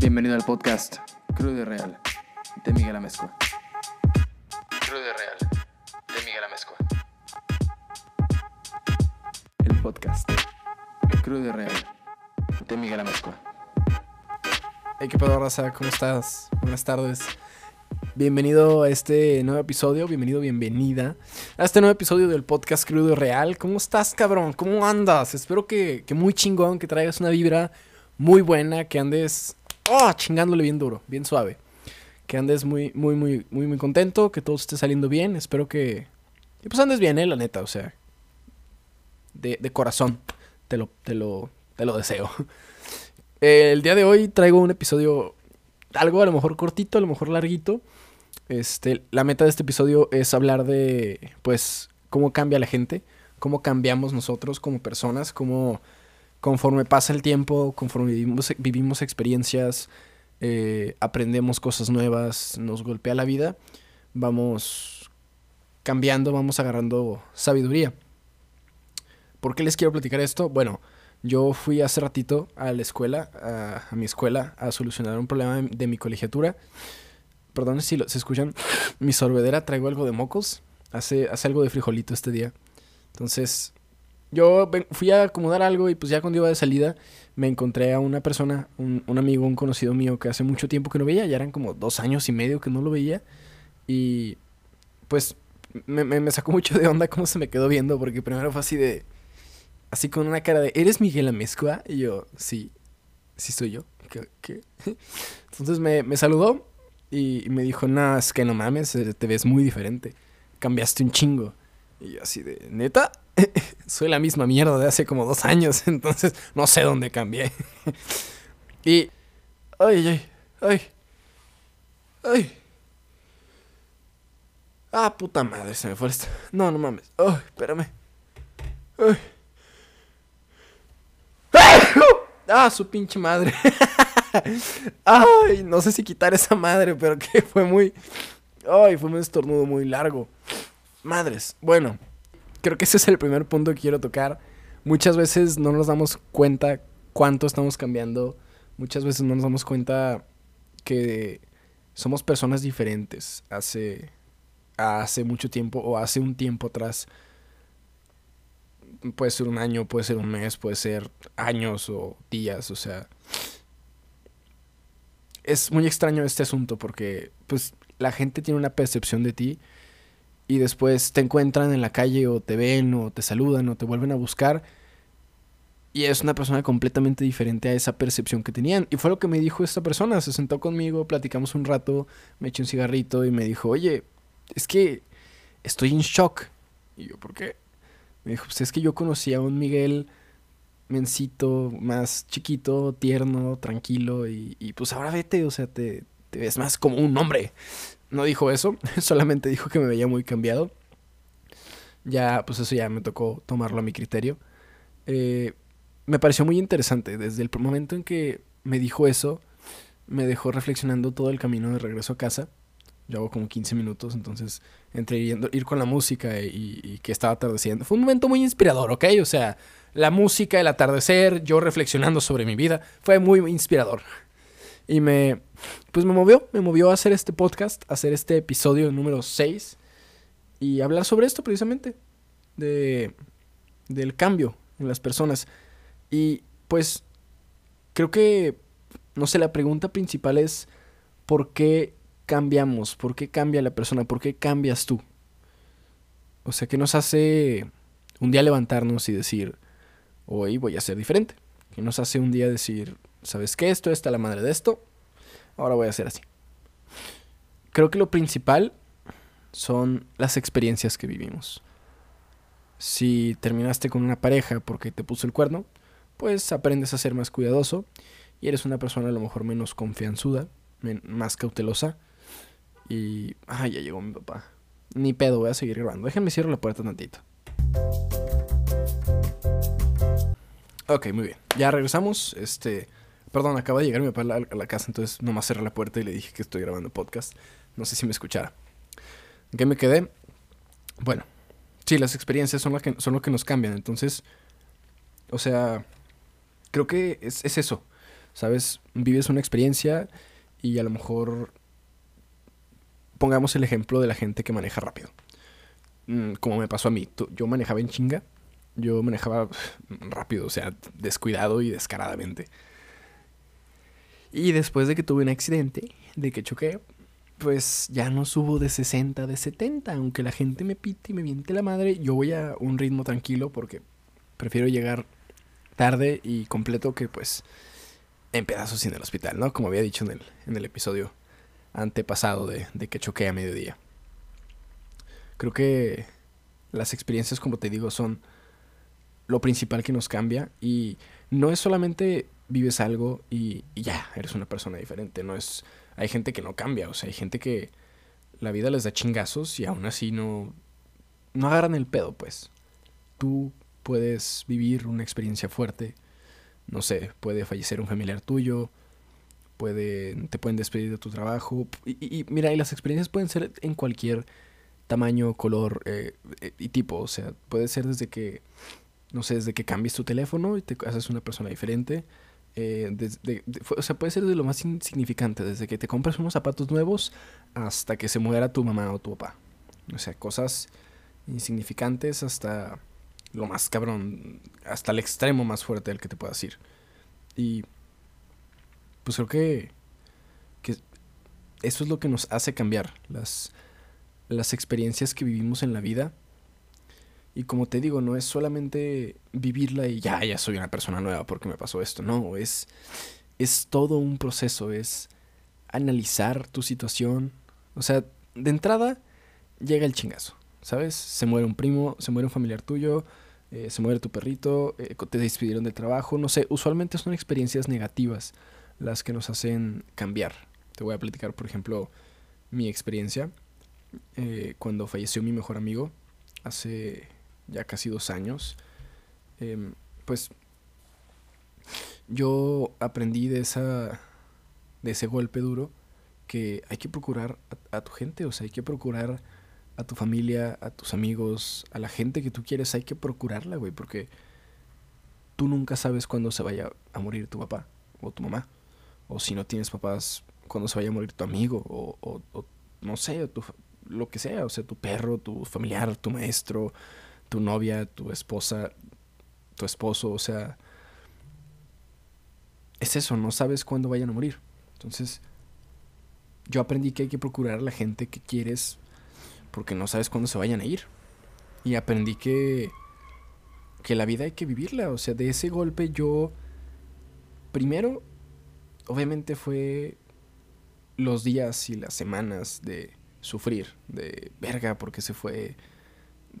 Bienvenido al podcast Crudo y Real de Miguel Amezcua. Crudo y Real de Miguel Amezcua. El podcast Crudo y Real de Miguel Amezcua. Hey, qué pedo, raza, ¿cómo estás? Buenas tardes. Bienvenido a este nuevo episodio, bienvenido, bienvenida a este nuevo episodio del podcast Crudo y Real. ¿Cómo estás, cabrón? ¿Cómo andas? Espero que, que muy chingón, que traigas una vibra muy buena, que andes oh, chingándole bien duro, bien suave. Que andes muy, muy, muy, muy, muy contento, que todo esté saliendo bien. Espero que, que pues andes bien, eh, la neta, o sea. De, de corazón, te lo, te lo, te lo deseo. El día de hoy traigo un episodio algo a lo mejor cortito, a lo mejor larguito. Este, la meta de este episodio es hablar de, pues, cómo cambia la gente, cómo cambiamos nosotros como personas, cómo conforme pasa el tiempo, conforme vivimos, vivimos experiencias, eh, aprendemos cosas nuevas, nos golpea la vida, vamos cambiando, vamos agarrando sabiduría. ¿Por qué les quiero platicar esto? Bueno, yo fui hace ratito a la escuela, a, mi escuela, a solucionar un problema de, de mi colegiatura. Perdón si lo, se escuchan mi sorbedera, traigo algo de mocos. Hace, hace algo de frijolito este día. Entonces, yo fui a acomodar algo y pues ya cuando iba de salida me encontré a una persona, un, un amigo, un conocido mío que hace mucho tiempo que no veía, ya eran como dos años y medio que no lo veía. Y pues me, me- sacó mucho de onda cómo se me quedó viendo, porque primero fue así de... Así con una cara de, ¿eres Miguel Amezcua? Y yo, sí, sí soy yo. ¿Qué? qué?". Entonces me, me saludó y me dijo, no, es que no mames, eh, te ves muy diferente. Cambiaste un chingo. Y yo así de, ¿neta? Soy la misma mierda de hace como dos años, entonces no sé dónde cambié. y... Ay, ay, ay. Ay. Ah, puta madre, se me fue esto. No, no mames. Ay, espérame. Ay. Ah, su pinche madre. Ay, no sé si quitar esa madre, pero que fue muy... Ay, fue un estornudo muy largo. Madres. Bueno, creo que ese es el primer punto que quiero tocar. Muchas veces no nos damos cuenta cuánto estamos cambiando. Muchas veces no nos damos cuenta que somos personas diferentes hace, hace mucho tiempo o hace un tiempo atrás. Puede ser un año, puede ser un mes, puede ser años o días, o sea. Es muy extraño este asunto porque, pues, la gente tiene una percepción de ti y después te encuentran en la calle o te ven o te saludan o te vuelven a buscar y es una persona completamente diferente a esa percepción que tenían. Y fue lo que me dijo esta persona, se sentó conmigo, platicamos un rato, me eché un cigarrito y me dijo, oye, es que estoy en shock. Y yo, ¿por qué? Me dijo, pues es que yo conocí a un Miguel mencito, más chiquito, tierno, tranquilo y, pues ahora vete, o sea, te, te ves más como un hombre. No dijo eso, solamente dijo que me veía muy cambiado. Ya, pues eso ya me tocó tomarlo a mi criterio. Eh, me pareció muy interesante. Desde el momento en que me dijo eso, me dejó reflexionando todo el camino de regreso a casa. Yo hago como 15 minutos, entonces entre ir con la música y que estaba atardeciendo. Fue un momento muy inspirador, ¿ok? O sea, la música, el atardecer, yo reflexionando sobre mi vida, fue muy inspirador. Y me, pues me movió, me movió a hacer este podcast, a hacer este episodio número 6 y hablar sobre esto precisamente, de, del cambio en las personas. Y pues creo que, no sé, la pregunta principal es, ¿por qué cambiamos? ¿Por qué cambia la persona? ¿Por qué cambias tú? O sea, ¿qué nos hace un día levantarnos y decir, hoy voy a ser diferente? ¿Qué nos hace un día decir, ¿sabes qué? Esto está la madre de esto. Ahora voy a hacer así. Creo que lo principal son las experiencias que vivimos. Si terminaste con una pareja porque te puso el cuerno, pues aprendes a ser más cuidadoso y eres una persona a lo mejor menos confianzuda, más cautelosa. Y... Ay, ya llegó mi papá. Ni pedo, voy a seguir grabando. Déjenme cierro la puerta tantito. Ok, muy bien. Ya regresamos. Este... Perdón, acaba de llegar mi papá a la, la casa, entonces nomás cerré la puerta y le dije que estoy grabando podcast. No sé si me escuchara. ¿En qué me quedé? Bueno, sí, las experiencias son, las que, son lo que nos cambian. Entonces, o sea, creo que es, es eso. ¿Sabes? Vives una experiencia y a lo mejor pongamos el ejemplo de la gente que maneja rápido. Mm, como me pasó a mí, yo manejaba en chinga, yo manejaba rápido, o sea, descuidado y descaradamente. Y después de que tuve un accidente, de que choqué, pues ya no subo de 60, de 70. Aunque la gente me pite y me miente la madre, yo voy a un ritmo tranquilo porque prefiero llegar tarde y completo que pues en pedazos en el hospital, ¿no? Como había dicho en el, en el episodio antepasado de, de que choqué a mediodía. Creo que las experiencias, como te digo, son lo principal que nos cambia y no es solamente vives algo y, ya, eres una persona diferente. No es. Hay gente que no cambia, o sea, hay gente que la vida les da chingazos y aún así no. No agarran el pedo, pues. Tú puedes vivir una experiencia fuerte. No sé, puede fallecer un familiar tuyo. Puede, te pueden despedir de tu trabajo. Y, mira, y las experiencias pueden ser en cualquier tamaño, color eh, eh, y tipo. O sea, puede ser desde que, no sé, desde que cambies tu teléfono y te haces una persona diferente eh, o sea, puede ser de lo más insignificante, desde que te compras unos zapatos nuevos hasta que se muera tu mamá o tu papá. O sea, cosas insignificantes hasta lo más cabrón, hasta el extremo más fuerte del que te puedas ir. Y pues creo que, que eso es lo que nos hace cambiar, las, las experiencias que vivimos en la vida y como te digo, no es solamente vivirla y ya, ya soy una persona nueva porque me pasó esto. No, es, es todo un proceso, es analizar tu situación. O sea, de entrada llega el chingazo, ¿sabes? Se muere un primo, se muere un familiar tuyo, eh, se muere tu perrito, eh, te despidieron del trabajo, no sé, usualmente son experiencias negativas las que nos hacen cambiar. Te voy a platicar, por ejemplo, mi experiencia eh, cuando falleció mi mejor amigo hace ya casi dos años, em, pues yo aprendí de esa de ese golpe duro que hay que procurar a, tu gente, o sea, hay que procurar a tu familia, a tus amigos, a la gente que tú quieres, hay que procurarla, güey, porque tú nunca sabes cuándo se vaya a morir tu papá o tu mamá, o si no tienes papás, cuándo se vaya a morir tu amigo, o, no sé, tu, lo que sea, o sea, tu perro, tu familiar, tu maestro, tu novia, tu esposa, tu esposo, o sea, es eso, no sabes cuándo vayan a morir. Entonces, yo aprendí que hay que procurar a la gente que quieres porque no sabes cuándo se vayan a ir. Y aprendí que que la vida hay que vivirla, o sea, de ese golpe yo primero obviamente fue los días y las semanas de sufrir, de verga porque se fue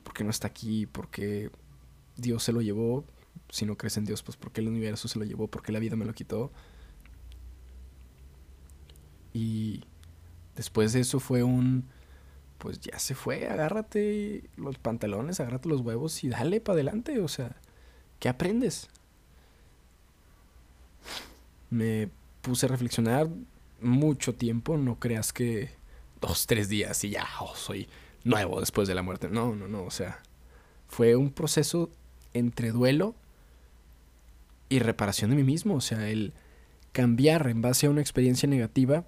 ¿por qué no está aquí? ¿Por qué Dios se lo llevó? Si no crees en Dios, pues ¿por qué el universo se lo llevó? ¿Por qué la vida me lo quitó? Y después de eso fue un, pues ya se fue, agárrate los pantalones, agárrate los huevos y dale para adelante, o sea, ¿qué aprendes? Me puse a reflexionar mucho tiempo, no creas que dos, tres días y ya, oh, soy nuevo después de la muerte. No, no, no. O sea, fue un proceso entre duelo y reparación de mí mismo. O sea, el cambiar en base a una experiencia negativa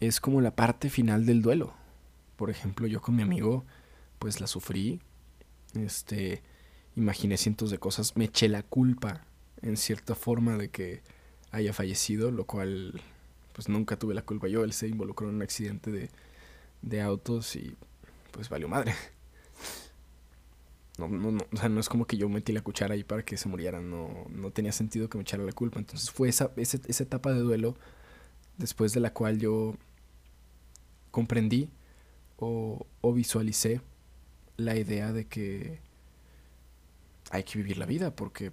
es como la parte final del duelo. Por ejemplo, yo con mi amigo, pues la sufrí. Este, imaginé cientos de cosas. Me eché la culpa, en cierta forma, de que haya fallecido, lo cual, pues nunca tuve la culpa yo. Él se involucró en un accidente de, de autos y pues valió madre. No, no, no, o sea, no es como que yo metí la cuchara ahí para que se murieran, no, no tenía sentido que me echara la culpa. Entonces fue esa, esa, esa etapa de duelo después de la cual yo comprendí o, o visualicé la idea de que hay que vivir la vida, porque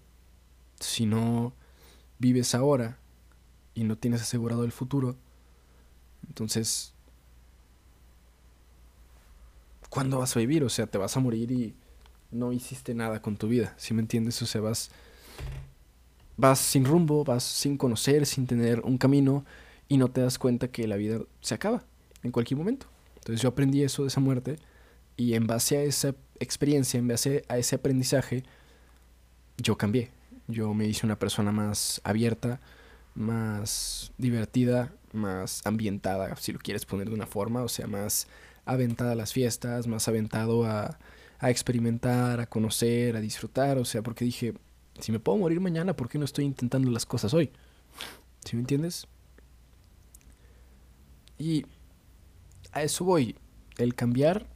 si no vives ahora y no tienes asegurado el futuro, entonces ¿cuándo vas a vivir? O sea, te vas a morir y no hiciste nada con tu vida, ¿sí me entiendes? O sea, vas, vas sin rumbo, vas sin conocer, sin tener un camino y no te das cuenta que la vida se acaba en cualquier momento. Entonces yo aprendí eso de esa muerte y en base a esa experiencia, en base a ese aprendizaje, yo cambié. Yo me hice una persona más abierta, más divertida, más ambientada, si lo quieres poner de una forma, o sea, más aventada a las fiestas, más aventado a, a experimentar, a conocer, a disfrutar, o sea, porque dije, si me puedo morir mañana, ¿por qué no estoy intentando las cosas hoy? ¿Sí me entiendes? Y a eso voy. El cambiar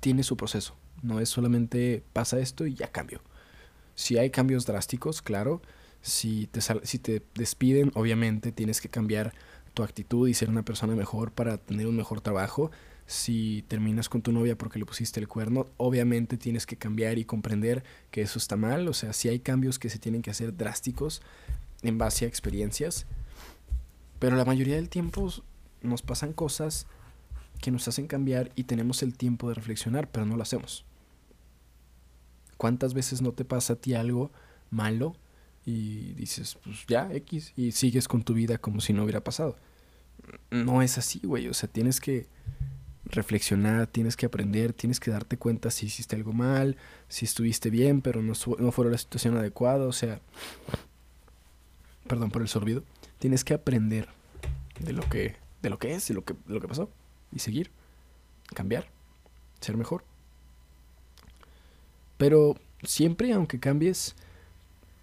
tiene su proceso. No es solamente pasa esto y ya cambio. Si hay cambios drásticos, claro. Si te, si te despiden, obviamente tienes que cambiar tu actitud y ser una persona mejor para tener un mejor trabajo. Si terminas con tu novia porque le pusiste el cuerno, obviamente tienes que cambiar y comprender que eso está mal. O sea, si hay cambios que se tienen que hacer drásticos en base a experiencias. Pero la mayoría del tiempo nos pasan cosas que nos hacen cambiar y tenemos el tiempo de reflexionar, pero no lo hacemos. ¿Cuántas veces no te pasa a ti algo malo y dices, pues ya, X, y sigues con tu vida como si no hubiera pasado? No es así, güey. O sea, tienes que reflexionar, tienes que aprender, tienes que darte cuenta si hiciste algo mal, si estuviste bien, pero no, no fue la situación adecuada. O sea, perdón por el sorbido. Tienes que aprender de lo que, de lo que es, de lo que, de lo que pasó y seguir, cambiar, ser mejor. Pero siempre, aunque cambies,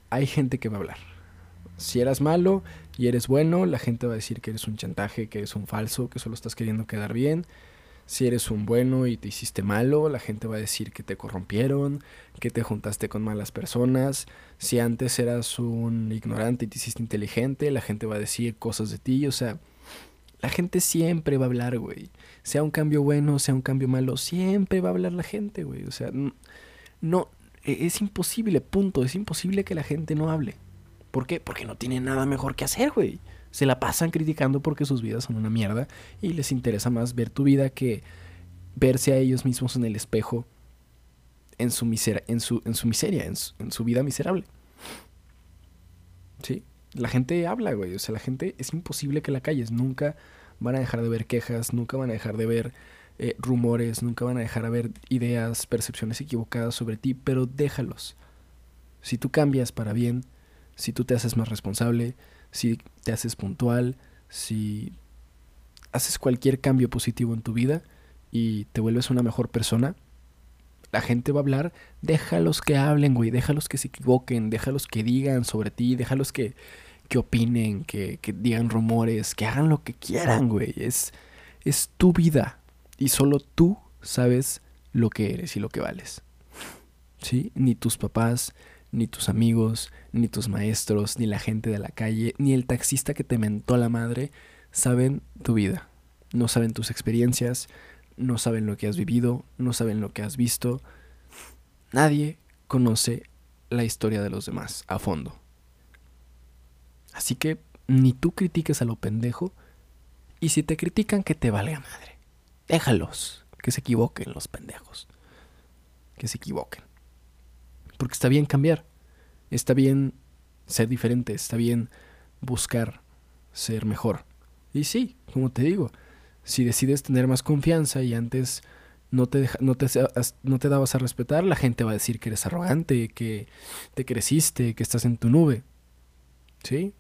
hay gente que va a hablar. Si eras malo y eres bueno, la gente va a decir que eres un chantaje, que eres un falso, que solo estás queriendo quedar bien. Si eres un bueno y te hiciste malo, la gente va a decir que te corrompieron, que te juntaste con malas personas. Si antes eras un ignorante y te hiciste inteligente, la gente va a decir cosas de ti. O sea, la gente siempre va a hablar, güey. Sea un cambio bueno, sea un cambio malo, siempre va a hablar la gente, güey. O sea, no, e, es imposible, punto. Es imposible que la gente no hable. ¿Por qué? Porque no tiene nada mejor que hacer, güey. Se la pasan criticando porque sus vidas son una mierda y les interesa más ver tu vida que verse a ellos mismos en el espejo en su, miseria, en su, en su miseria, en su, en su vida miserable. ¿Sí? la gente habla, güey. O sea, la gente es imposible que la calles. Nunca van a dejar de ver quejas, nunca van a dejar de ver eh, rumores, nunca van a dejar de ver ideas, percepciones equivocadas sobre ti, pero déjalos. Si tú cambias para bien, si tú te haces más responsable, si te haces puntual, si haces cualquier cambio positivo en tu vida y te vuelves una mejor persona, la gente va a hablar, déjalos que hablen, güey, déjalos que se equivoquen, déjalos que digan sobre ti, déjalos que, que opinen, que, que digan rumores, que hagan lo que quieran, güey. Es, es tu vida y solo tú sabes lo que eres y lo que vales. ¿Sí? Ni tus papás, ni tus amigos, ni tus maestros, ni la gente de la calle, ni el taxista que te mentó la madre saben tu vida. No saben tus experiencias, no saben lo que has vivido, no saben lo que has visto. Nadie conoce la historia de los demás a fondo. Así que ni tú critiques a lo pendejo y si te critican que te valga madre. Déjalos, que se equivoquen los pendejos. Que se equivoquen. Porque está bien cambiar. Está bien ser diferente, está bien buscar ser mejor. Y sí, como te digo, si decides tener más confianza y antes no te, no, te, no te dabas a respetar, la gente va a decir que eres arrogante, que te creciste, que estás en tu nube. ¿Sí?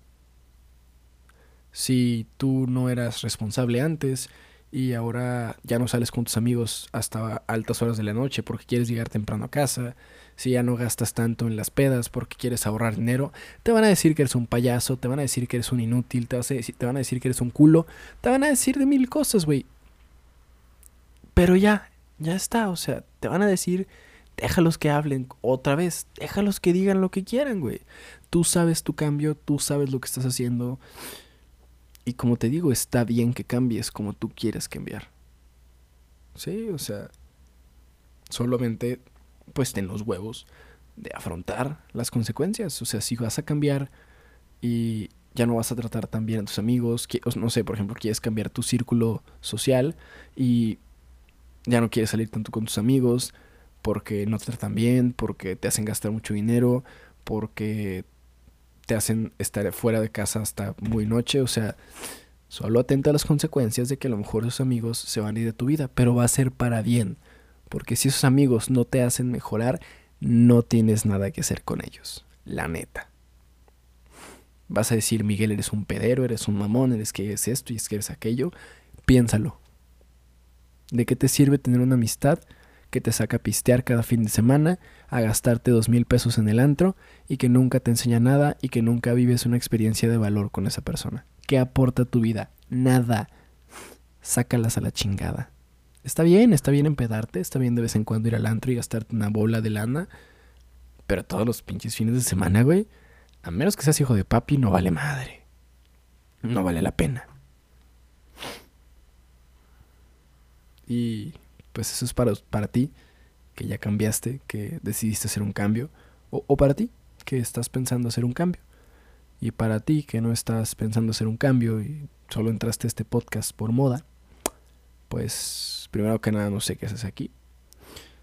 Si tú no eras responsable antes y ahora ya no sales con tus amigos hasta altas horas de la noche porque quieres llegar temprano a casa, si ya no gastas tanto en las pedas porque quieres ahorrar dinero, te van a decir que eres un payaso, te van a decir que eres un inútil, te, te van a decir que eres un culo, te van a decir de mil cosas, güey. Pero ya, ya está, o sea, te van a decir, déjalos que hablen otra vez, déjalos que digan lo que quieran, güey. Tú sabes tu cambio, tú sabes lo que estás haciendo. Y como te digo, está bien que cambies como tú quieres cambiar. Sí, o sea, solamente pues ten los huevos de afrontar las consecuencias. O sea, si vas a cambiar y ya no vas a tratar tan bien a tus amigos, no sé, por ejemplo, quieres cambiar tu círculo social y ya no quieres salir tanto con tus amigos porque no te tratan bien, porque te hacen gastar mucho dinero, porque te hacen estar fuera de casa hasta muy noche, o sea, solo atenta a las consecuencias de que a lo mejor esos amigos se van a ir de tu vida, pero va a ser para bien. Porque si esos amigos no te hacen mejorar, no tienes nada que hacer con ellos. La neta. Vas a decir, Miguel, eres un pedero, eres un mamón, eres que es esto y es que eres aquello. Piénsalo. ¿De qué te sirve tener una amistad que te saca a pistear cada fin de semana, a gastarte dos mil pesos en el antro y que nunca te enseña nada y que nunca vives una experiencia de valor con esa persona? ¿Qué aporta tu vida? Nada. Sácalas a la chingada. Está bien, está bien empedarte, está bien de vez en cuando ir al antro y gastarte una bola de lana, pero todos los pinches fines de semana, güey, a menos que seas hijo de papi, no vale madre. No vale la pena. Y pues eso es para, para ti, que ya cambiaste, que decidiste hacer un cambio. O, o para ti, que estás pensando hacer un cambio. Y para ti, que no estás pensando hacer un cambio y solo entraste a este podcast por moda, pues primero que nada no sé qué haces aquí.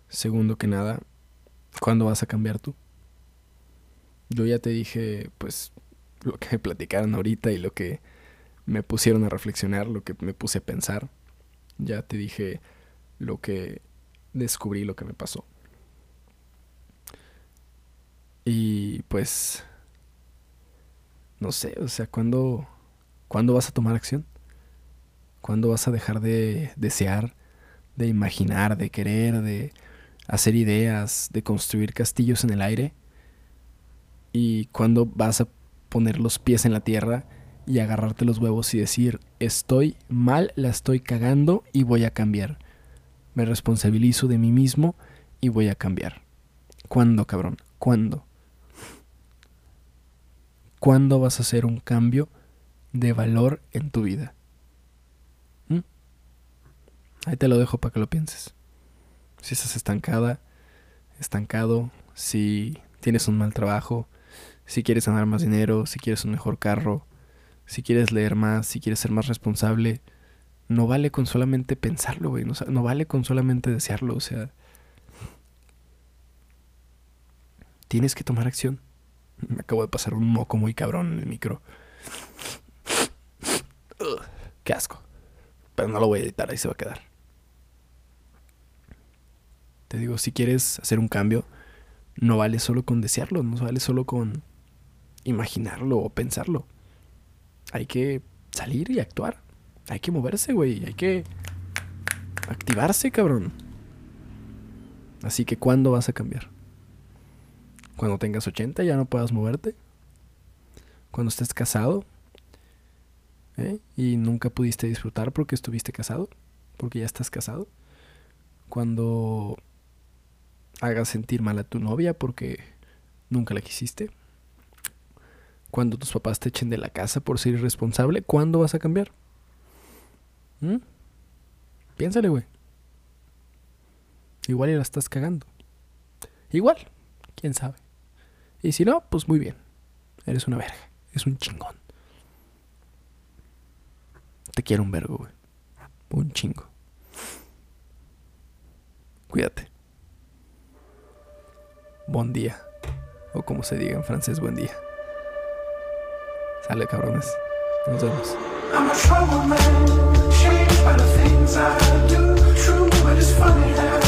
Segundo que nada, ¿cuándo vas a cambiar tú? Yo ya te dije, pues, lo que me platicaron ahorita y lo que me pusieron a reflexionar, lo que me puse a pensar. Ya te dije lo que descubrí, lo que me pasó. Y pues, no sé, o sea, ¿cuándo, ¿cuándo vas a tomar acción? ¿Cuándo vas a dejar de desear, de imaginar, de querer, de hacer ideas, de construir castillos en el aire? ¿Y cuándo vas a poner los pies en la tierra y agarrarte los huevos y decir, estoy mal, la estoy cagando y voy a cambiar? Me responsabilizo de mí mismo y voy a cambiar. ¿Cuándo, cabrón? ¿Cuándo? ¿Cuándo vas a hacer un cambio de valor en tu vida? ¿Mm? Ahí te lo dejo para que lo pienses. Si estás estancada, estancado, si tienes un mal trabajo, si quieres ganar más dinero, si quieres un mejor carro, si quieres leer más, si quieres ser más responsable, no vale con solamente pensarlo, güey. No, vale con solamente desearlo, o sea. Tienes que tomar acción. Me acabo de pasar un moco muy cabrón en el micro. Qué asco. Pero no lo voy a editar, ahí se va a quedar. Te digo, si quieres hacer un cambio, no vale solo con desearlo, no vale solo con imaginarlo o pensarlo. Hay que salir y actuar. Hay que moverse, güey. Hay que activarse, cabrón. Así que, ¿cuándo vas a cambiar? Cuando tengas 80 ya no puedas moverte. Cuando estés casado. ¿eh? Y nunca pudiste disfrutar porque estuviste casado. Porque ya estás casado. Cuando hagas sentir mal a tu novia porque nunca la quisiste. Cuando tus papás te echen de la casa por ser irresponsable, ¿cuándo vas a cambiar? ¿Mm? Piénsale, güey. Igual ya la estás cagando. Igual, quién sabe. Y si no, pues muy bien. Eres una verga. Es un chingón. Te quiero un vergo, güey. Un chingo. Cuídate. Buen día. O como se diga en francés, buen día. Sale, cabrones. Nos vemos. I'm a troubled man, shaped by the things I do. True, but it's funny how